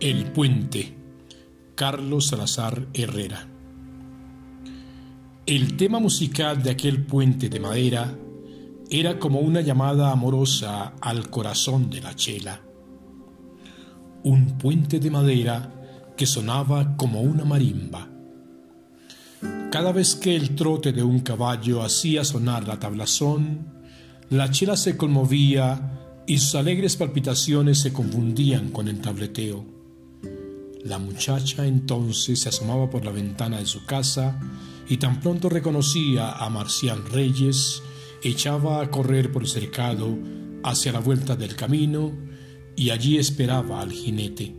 El puente. Carlos Salazar Herrera. El tema musical de aquel puente de madera era como una llamada amorosa al corazón de la chela. Un puente de madera que sonaba como una marimba. Cada vez que el trote de un caballo hacía sonar la tablazón, la chela se conmovía y sus alegres palpitaciones se confundían con el tableteo. La muchacha entonces se asomaba por la ventana de su casa y tan pronto reconocía a Marcial Reyes, echaba a correr por el cercado hacia la vuelta del camino y allí esperaba al jinete.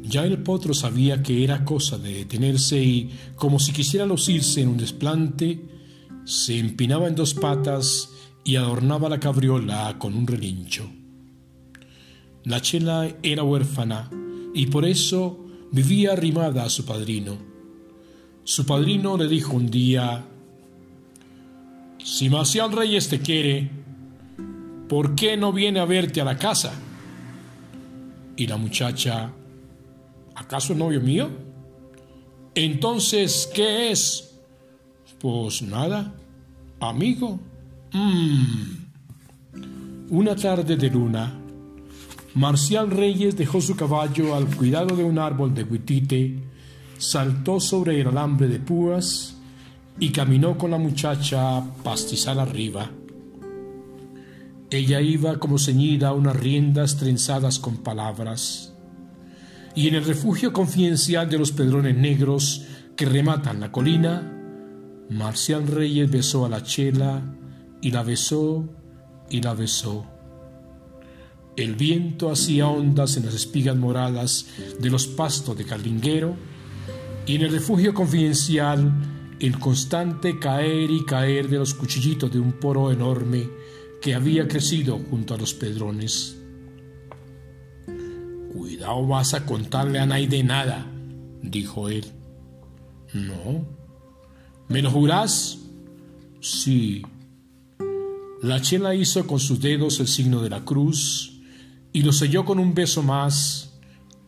Ya el potro sabía que era cosa de detenerse y, como si quisiera lucirse en un desplante, se empinaba en dos patas y adornaba la cabriola con un relincho. La chela era huérfana y por eso vivía arrimada a su padrino. Su padrino le dijo un día, Si Marcial Reyes te quiere, ¿por qué no viene a verte a la casa? Y la muchacha ¿Acaso novio mío? Entonces, ¿qué es? Pues nada, amigo. Mm. Una tarde de luna, Marcial Reyes dejó su caballo al cuidado de un árbol de huitite, saltó sobre el alambre de púas y caminó con la muchacha pastizal arriba. Ella iba como ceñida a unas riendas trenzadas con palabras y en el refugio confidencial de los pedrones negros que rematan la colina, Marcial Reyes besó a la chela y la besó y la besó. El viento hacía ondas en las espigas moradas de los pastos de Carlinguero y en el refugio confidencial el constante caer y caer de los cuchillitos de un poro enorme que había crecido junto a los pedrones. Cuidado vas a contarle a nadie nada, dijo él. No. ¿Me lo jurás? Sí. La chela hizo con sus dedos el signo de la cruz y lo selló con un beso más,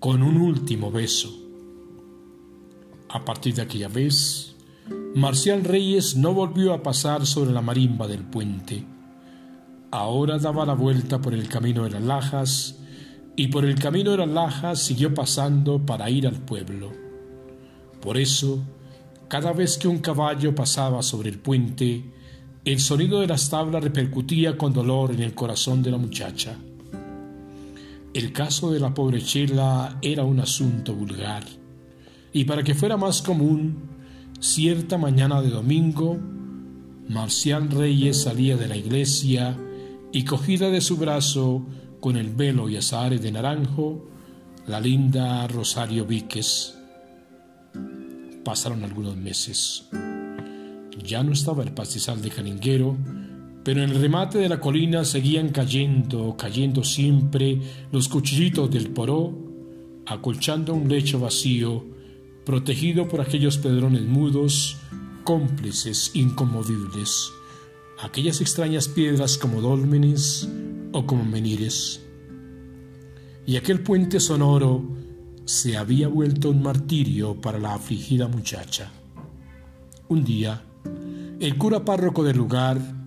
con un último beso. A partir de aquella vez, Marcial Reyes no volvió a pasar sobre la marimba del puente. Ahora daba la vuelta por el camino de las lajas y por el camino de la laja siguió pasando para ir al pueblo. Por eso, cada vez que un caballo pasaba sobre el puente, el sonido de las tablas repercutía con dolor en el corazón de la muchacha. El caso de la pobre Chela era un asunto vulgar, y para que fuera más común, cierta mañana de domingo, Marcial Reyes salía de la iglesia y cogida de su brazo con el velo y azahares de naranjo, la linda Rosario Víquez. Pasaron algunos meses. Ya no estaba el pastizal de Caninguero, pero en el remate de la colina seguían cayendo, cayendo siempre los cuchillitos del poró, acolchando un lecho vacío, protegido por aquellos pedrones mudos, cómplices inconmovibles, aquellas extrañas piedras como dólmenes, o como menires. Y aquel puente sonoro se había vuelto un martirio para la afligida muchacha. Un día, el cura párroco del lugar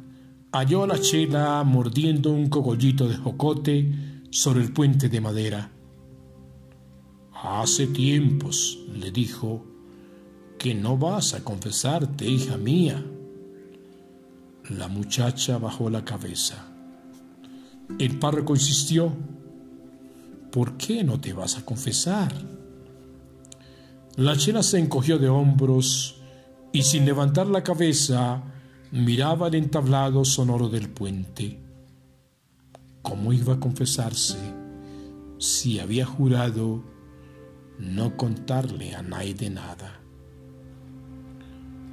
halló a la chela mordiendo un cogollito de jocote sobre el puente de madera. Hace tiempos, le dijo, que no vas a confesarte, hija mía. La muchacha bajó la cabeza. El párroco insistió, ¿por qué no te vas a confesar? La chela se encogió de hombros y sin levantar la cabeza miraba el entablado sonoro del puente. ¿Cómo iba a confesarse si había jurado no contarle a nadie nada?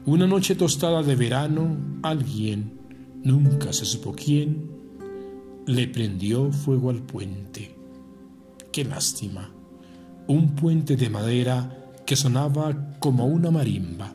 Una noche tostada de verano, alguien, nunca se supo quién, le prendió fuego al puente. Qué lástima. Un puente de madera que sonaba como una marimba.